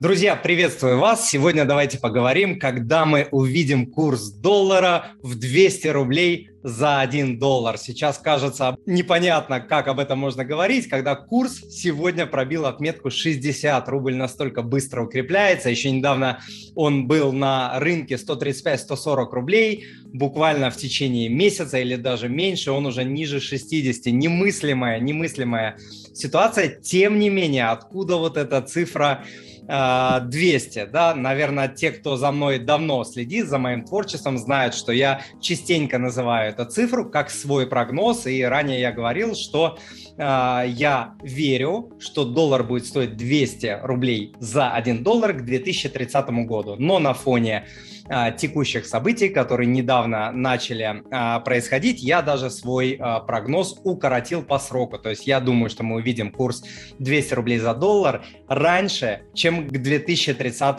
Друзья, приветствую вас. Сегодня давайте поговорим, когда мы увидим курс доллара в 200 рублей за 1 доллар. Сейчас кажется непонятно, как об этом можно говорить, когда курс сегодня пробил отметку 60. Рубль настолько быстро укрепляется. Еще недавно он был на рынке 135-140 рублей. Буквально в течение месяца или даже меньше он уже ниже 60. Немыслимая, немыслимая ситуация. Тем не менее, откуда вот эта цифра 200, да, наверное, те, кто за мной давно следит, за моим творчеством, знают, что я частенько называю эту цифру как свой прогноз, и ранее я говорил, что э, я верю, что доллар будет стоить 200 рублей за 1 доллар к 2030 году, но на фоне а, текущих событий, которые недавно начали а, происходить, я даже свой а, прогноз укоротил по сроку. То есть я думаю, что мы увидим курс 200 рублей за доллар раньше, чем к 2030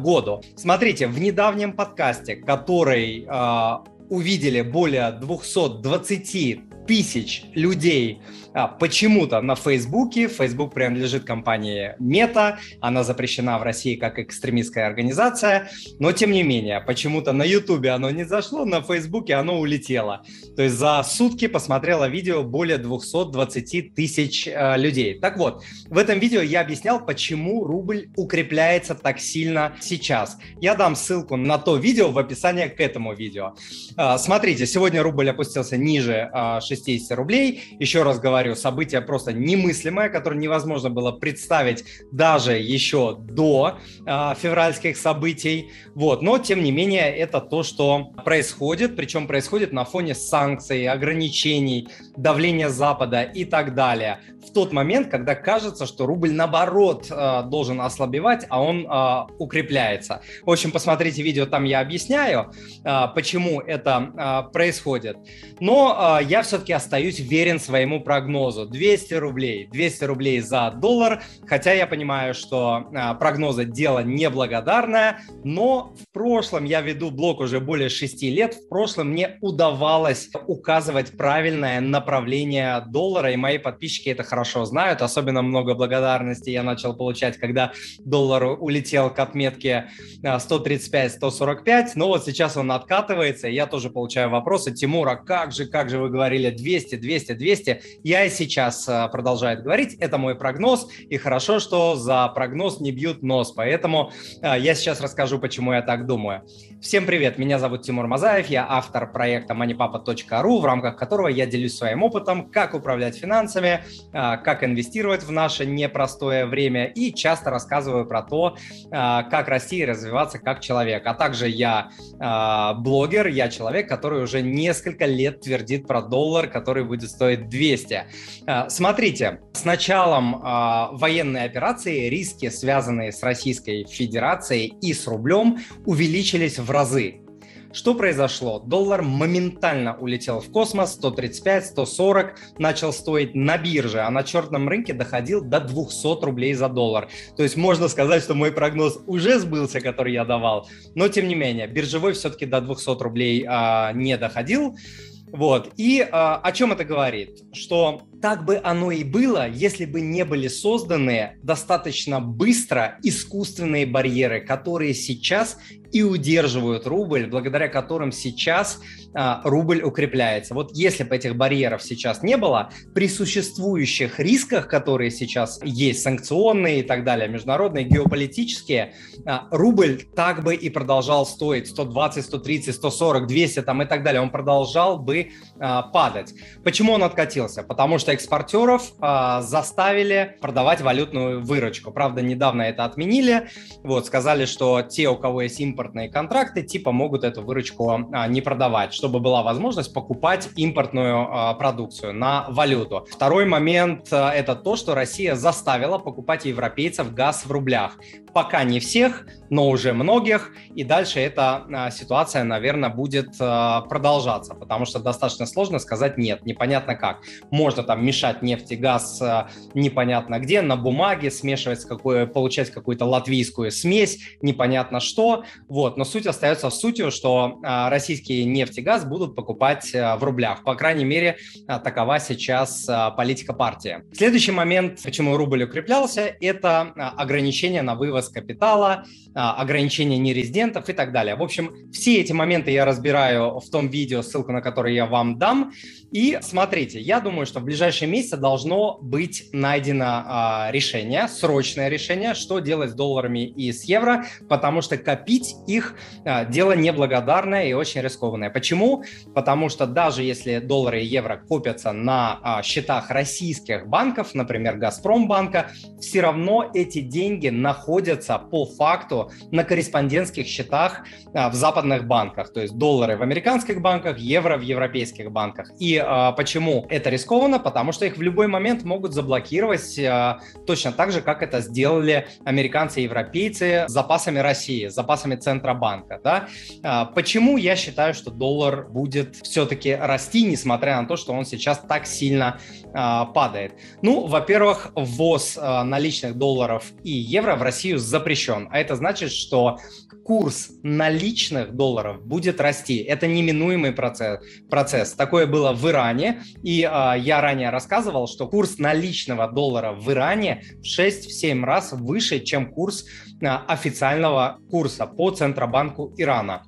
году. Смотрите, в недавнем подкасте, который увидели более 220 тысяч людей а, почему-то на Фейсбуке. Фейсбук принадлежит компании Мета, она запрещена в России как экстремистская организация, но тем не менее, почему-то на Ютубе оно не зашло, на Фейсбуке оно улетело. То есть за сутки посмотрело видео более 220 тысяч э, людей. Так вот, в этом видео я объяснял, почему рубль укрепляется так сильно сейчас. Я дам ссылку на то видео в описании к этому видео. Э, смотрите, сегодня рубль опустился ниже э, 60 рублей. Еще раз говорю, событие просто немыслимое, которое невозможно было представить даже еще до э, февральских событий. Вот. Но, тем не менее, это то, что происходит, причем происходит на фоне санкций, ограничений, давления Запада и так далее. В тот момент, когда кажется, что рубль наоборот э, должен ослабевать, а он э, укрепляется. В общем, посмотрите видео, там я объясняю, э, почему это происходит. Но я все-таки все-таки остаюсь верен своему прогнозу. 200 рублей. 200 рублей за доллар. Хотя я понимаю, что а, прогнозы дело неблагодарное, но в прошлом я веду блог уже более 6 лет. В прошлом мне удавалось указывать правильное направление доллара, и мои подписчики это хорошо знают. Особенно много благодарности я начал получать, когда доллар улетел к отметке 135-145. А, но вот сейчас он откатывается, и я тоже получаю вопросы. Тимур, а как же, как же вы говорили 200, 200, 200. Я и сейчас э, продолжаю говорить, это мой прогноз, и хорошо, что за прогноз не бьют нос, поэтому э, я сейчас расскажу, почему я так думаю. Всем привет, меня зовут Тимур Мазаев, я автор проекта moneypapa.ru, в рамках которого я делюсь своим опытом, как управлять финансами, э, как инвестировать в наше непростое время и часто рассказываю про то, как расти и развиваться как человек. А также я блогер, я человек, который уже несколько лет твердит про доллар, который будет стоить 200. А, смотрите, с началом а, военной операции риски, связанные с Российской Федерацией и с рублем, увеличились в разы. Что произошло? Доллар моментально улетел в космос, 135, 140 начал стоить на бирже, а на черном рынке доходил до 200 рублей за доллар. То есть можно сказать, что мой прогноз уже сбылся, который я давал, но тем не менее, биржевой все-таки до 200 рублей а, не доходил. Вот. И а, о чем это говорит? Что так бы оно и было, если бы не были созданы достаточно быстро искусственные барьеры, которые сейчас и удерживают рубль, благодаря которым сейчас а, рубль укрепляется. Вот если бы этих барьеров сейчас не было, при существующих рисках, которые сейчас есть, санкционные и так далее, международные, геополитические, а, рубль так бы и продолжал стоить 120, 130, 140, 200 там и так далее. Он продолжал бы а, падать. Почему он откатился? Потому что экспортеров а, заставили продавать валютную выручку. Правда, недавно это отменили. Вот, сказали, что те, у кого есть импортные контракты, типа могут эту выручку а, не продавать, чтобы была возможность покупать импортную а, продукцию на валюту. Второй момент а, это то, что Россия заставила покупать европейцев газ в рублях. Пока не всех, но уже многих. И дальше эта а, ситуация, наверное, будет а, продолжаться, потому что достаточно сложно сказать нет, непонятно как. Можно там мешать нефть и газ а, непонятно где, на бумаге, смешивать с какой, получать какую-то латвийскую смесь, непонятно что. Вот. Но суть остается в сути, что российские нефть и газ будут покупать в рублях. По крайней мере, такова сейчас политика партии. Следующий момент, почему рубль укреплялся, это ограничение на вывоз вывоз капитала, а, ограничение нерезидентов и так далее. В общем, все эти моменты я разбираю в том видео, ссылку на которое я вам дам. И смотрите, я думаю, что в ближайшие месяцы должно быть найдено а, решение, срочное решение, что делать с долларами и с евро, потому что копить их а, дело неблагодарное и очень рискованное. Почему? Потому что даже если доллары и евро копятся на счетах российских банков, например, Газпромбанка, все равно эти деньги находятся по факту на корреспондентских счетах а, в западных банках, то есть доллары в американских банках, евро в европейских банках. И а, почему это рискованно? Потому что их в любой момент могут заблокировать а, точно так же, как это сделали американцы и европейцы с запасами России, с запасами Центробанка. Да? А, почему я считаю, что доллар будет все-таки расти, несмотря на то, что он сейчас так сильно а, падает? Ну, во-первых, ввоз а, наличных долларов и евро в Россию запрещен, а это значит, что курс наличных долларов будет расти. Это неминуемый процесс. процесс. Такое было в Иране, и э, я ранее рассказывал, что курс наличного доллара в Иране в 6-7 раз выше, чем курс э, официального курса по Центробанку Ирана.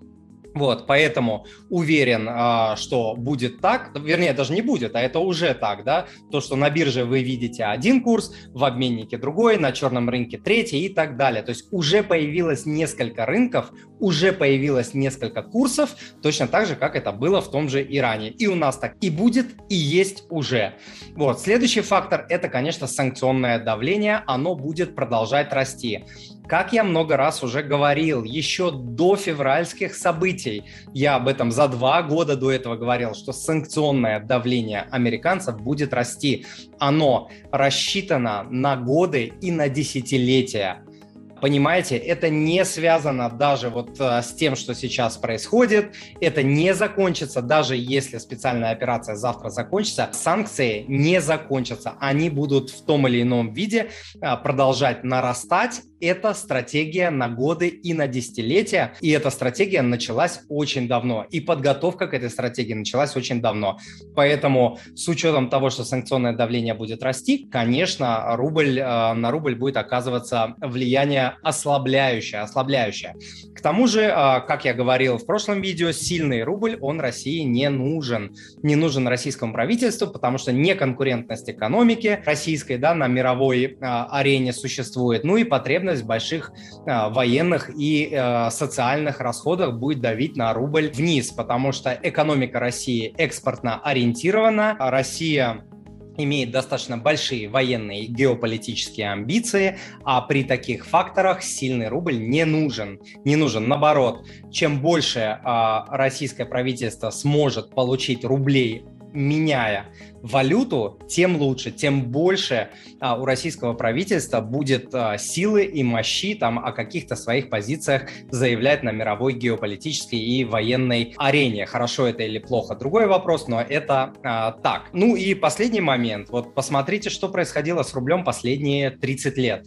Вот, поэтому уверен, а, что будет так, вернее, даже не будет, а это уже так, да, то, что на бирже вы видите один курс, в обменнике другой, на черном рынке третий и так далее. То есть уже появилось несколько рынков, уже появилось несколько курсов, точно так же, как это было в том же Иране. И у нас так и будет, и есть уже. Вот, следующий фактор – это, конечно, санкционное давление, оно будет продолжать расти. Как я много раз уже говорил, еще до февральских событий, я об этом за два года до этого говорил, что санкционное давление американцев будет расти. Оно рассчитано на годы и на десятилетия. Понимаете, это не связано даже вот э, с тем, что сейчас происходит. Это не закончится, даже если специальная операция завтра закончится. Санкции не закончатся. Они будут в том или ином виде э, продолжать нарастать это стратегия на годы и на десятилетия, и эта стратегия началась очень давно, и подготовка к этой стратегии началась очень давно. Поэтому с учетом того, что санкционное давление будет расти, конечно, рубль, э, на рубль будет оказываться влияние ослабляющее, ослабляющее. К тому же, э, как я говорил в прошлом видео, сильный рубль, он России не нужен. Не нужен российскому правительству, потому что неконкурентность экономики российской да, на мировой э, арене существует, ну и потребность в больших э, военных и социальных расходах будет давить на рубль вниз, потому что экономика России экспортно ориентирована, Россия имеет достаточно большие военные и геополитические амбиции, а при таких факторах сильный рубль не нужен. Не нужен. Наоборот, чем больше а, российское правительство сможет получить рублей меняя валюту, тем лучше, тем больше а, у российского правительства будет а, силы и мощи там о каких-то своих позициях заявлять на мировой геополитической и военной арене. Хорошо это или плохо, другой вопрос, но это а, так. Ну и последний момент. Вот посмотрите, что происходило с рублем последние 30 лет.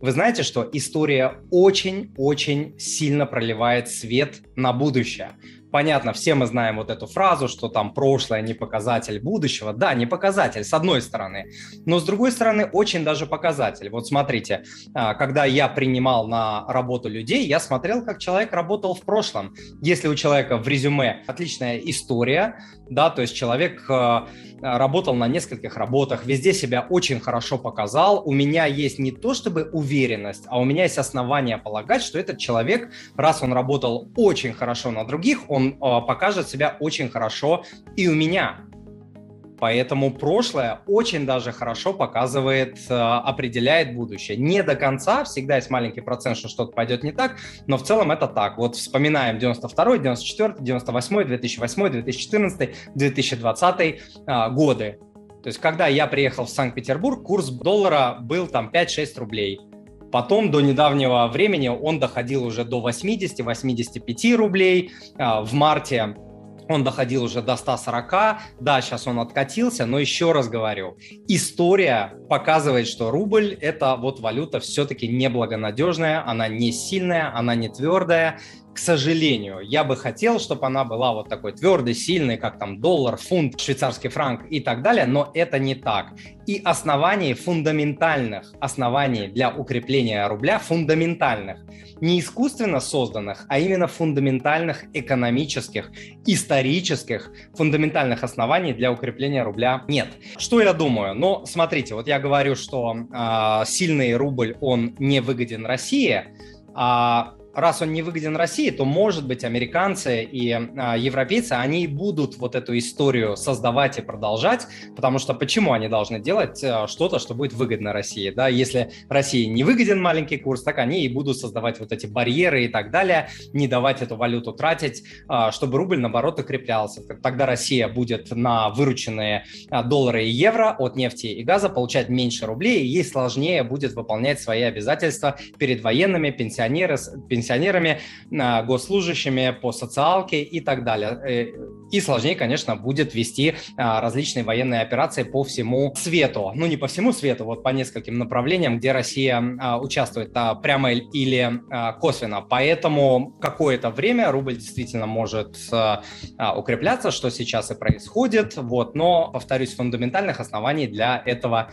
Вы знаете, что история очень-очень сильно проливает свет на будущее. Понятно, все мы знаем вот эту фразу, что там прошлое не показатель будущего. Да, не показатель, с одной стороны. Но с другой стороны, очень даже показатель. Вот смотрите, а, когда я принимал на работу людей, я смотрел, как человек работал в прошлом. Если у человека в резюме отличная история, да, то есть человек а, работал на нескольких работах, везде себя очень хорошо показал, у меня есть не то чтобы уверенность, а у меня есть основания полагать, что этот человек, раз он работал очень хорошо на других, он он э, покажет себя очень хорошо и у меня. Поэтому прошлое очень даже хорошо показывает, э, определяет будущее. Не до конца, всегда есть маленький процент, что что-то пойдет не так, но в целом это так. Вот вспоминаем 92, 94, 98, 2008, 2014, 2020 годы. То есть, когда я приехал в Санкт-Петербург, курс доллара был там 5-6 рублей. Потом до недавнего времени он доходил уже до 80-85 рублей. А, в марте он доходил уже до 140, да, сейчас он откатился, но еще раз говорю, история показывает, что рубль – это вот валюта все-таки неблагонадежная, она не сильная, она не твердая, к сожалению, я бы хотел, чтобы она была вот такой твердой, сильной, как там доллар, фунт, швейцарский франк и так далее, но это не так. И оснований фундаментальных, оснований для укрепления рубля фундаментальных, не искусственно созданных, а именно фундаментальных экономических, исторических, фундаментальных оснований для укрепления рубля нет. Что я думаю? Ну, смотрите, вот я говорю, что э, сильный рубль, он не выгоден России, а раз он не выгоден России, то, может быть, американцы и а, европейцы, они будут вот эту историю создавать и продолжать, потому что почему они должны делать а, что-то, что будет выгодно России, да, если России не выгоден маленький курс, так они и будут создавать вот эти барьеры и так далее, не давать эту валюту тратить, а, чтобы рубль, наоборот, укреплялся. Тогда Россия будет на вырученные доллары и евро от нефти и газа получать меньше рублей, и ей сложнее будет выполнять свои обязательства перед военными, пенсионеры, пенсионерами пенсионерами, а, госслужащими по социалке и так далее. И сложнее, конечно, будет вести а, различные военные операции по всему свету. Ну, не по всему свету, вот по нескольким направлениям, где Россия а, участвует прямо или косвенно. Поэтому какое-то время рубль действительно может укрепляться, что сейчас и происходит. Вот, но, повторюсь, фундаментальных оснований для этого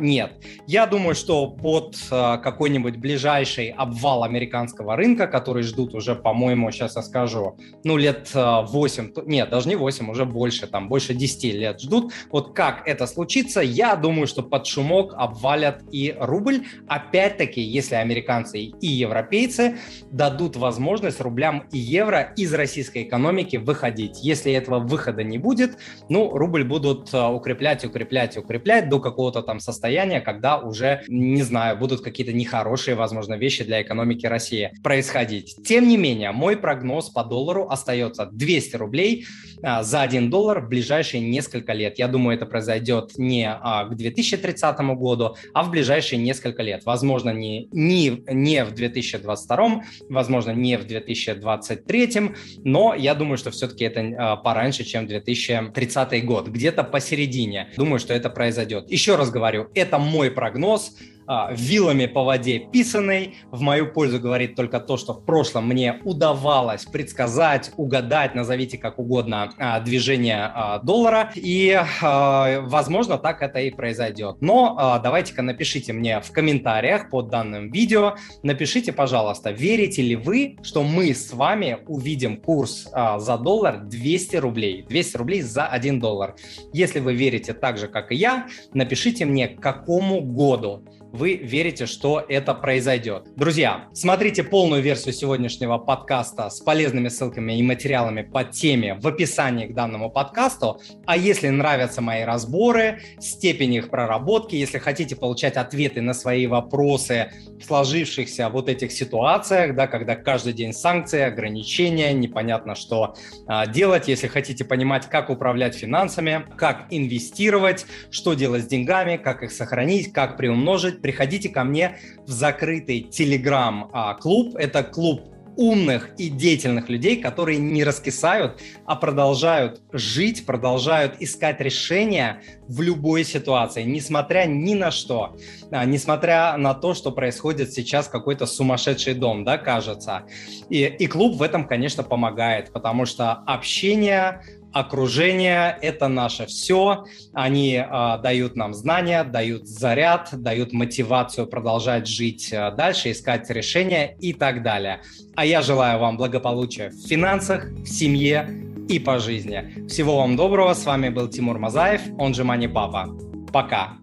нет. Я думаю, что под какой-нибудь ближайший обвал американского рынка, который ждут уже, по-моему, сейчас я скажу, ну, лет 8, э, нет, даже не 8, уже больше, там, больше 10 лет ждут. Вот как это случится, я думаю, что под шумок обвалят и рубль. Опять-таки, если американцы и европейцы дадут возможность рублям и евро из российской экономики выходить. Если этого выхода не будет, ну, рубль будут э, укреплять, укреплять, укреплять до какого-то там состояния, когда уже, не знаю, будут какие-то нехорошие, возможно, вещи для экономики России происходить. Тем не менее, мой прогноз по доллару остается 200 рублей за 1 доллар в ближайшие несколько лет. Я думаю, это произойдет не а, к 2030 году, а в ближайшие несколько лет. Возможно, не, не, не в 2022, возможно, не в 2023, но я думаю, что все-таки это а, пораньше, чем 2030 год, где-то посередине. Думаю, что это произойдет. Еще раз говорю, это мой прогноз а, вилами по воде писанной. В мою пользу говорит только то, что в прошлом мне удавалось предсказать, угадать, назовите как угодно, а, движение а, доллара. И, возможно, так это и произойдет. Но давайте-ка напишите мне в комментариях под данным видео, напишите, пожалуйста, верите ли вы, что мы с вами увидим курс за доллар 200 рублей. 200 рублей за 1 доллар. Если вы верите так же, как и я, напишите мне, к какому году вы верите, что это произойдет. Друзья, смотрите полную версию сегодняшнего подкаста с полезными ссылками и материалами по теме в описании к данному подкасту. А если нравятся мои разборы, степень их проработки, если хотите получать ответы на свои вопросы в сложившихся вот этих ситуациях, да, когда каждый день санкции, ограничения, непонятно что а, делать, если хотите понимать, как управлять финансами, как инвестировать, что делать с деньгами, как их сохранить, как приумножить, приходите ко мне в закрытый телеграм-клуб. Это клуб умных и деятельных людей, которые не раскисают, а продолжают жить, продолжают искать решения в любой ситуации, несмотря ни на что, а, несмотря на то, что происходит сейчас какой-то сумасшедший дом, да, кажется. И, и клуб в этом, конечно, помогает, потому что общение окружение – это наше все. Они э, дают нам знания, дают заряд, дают мотивацию продолжать жить э, дальше, искать решения и так далее. А я желаю вам благополучия в финансах, в семье и по жизни. Всего вам доброго. С вами был Тимур Мазаев, он же Мани Папа. Пока.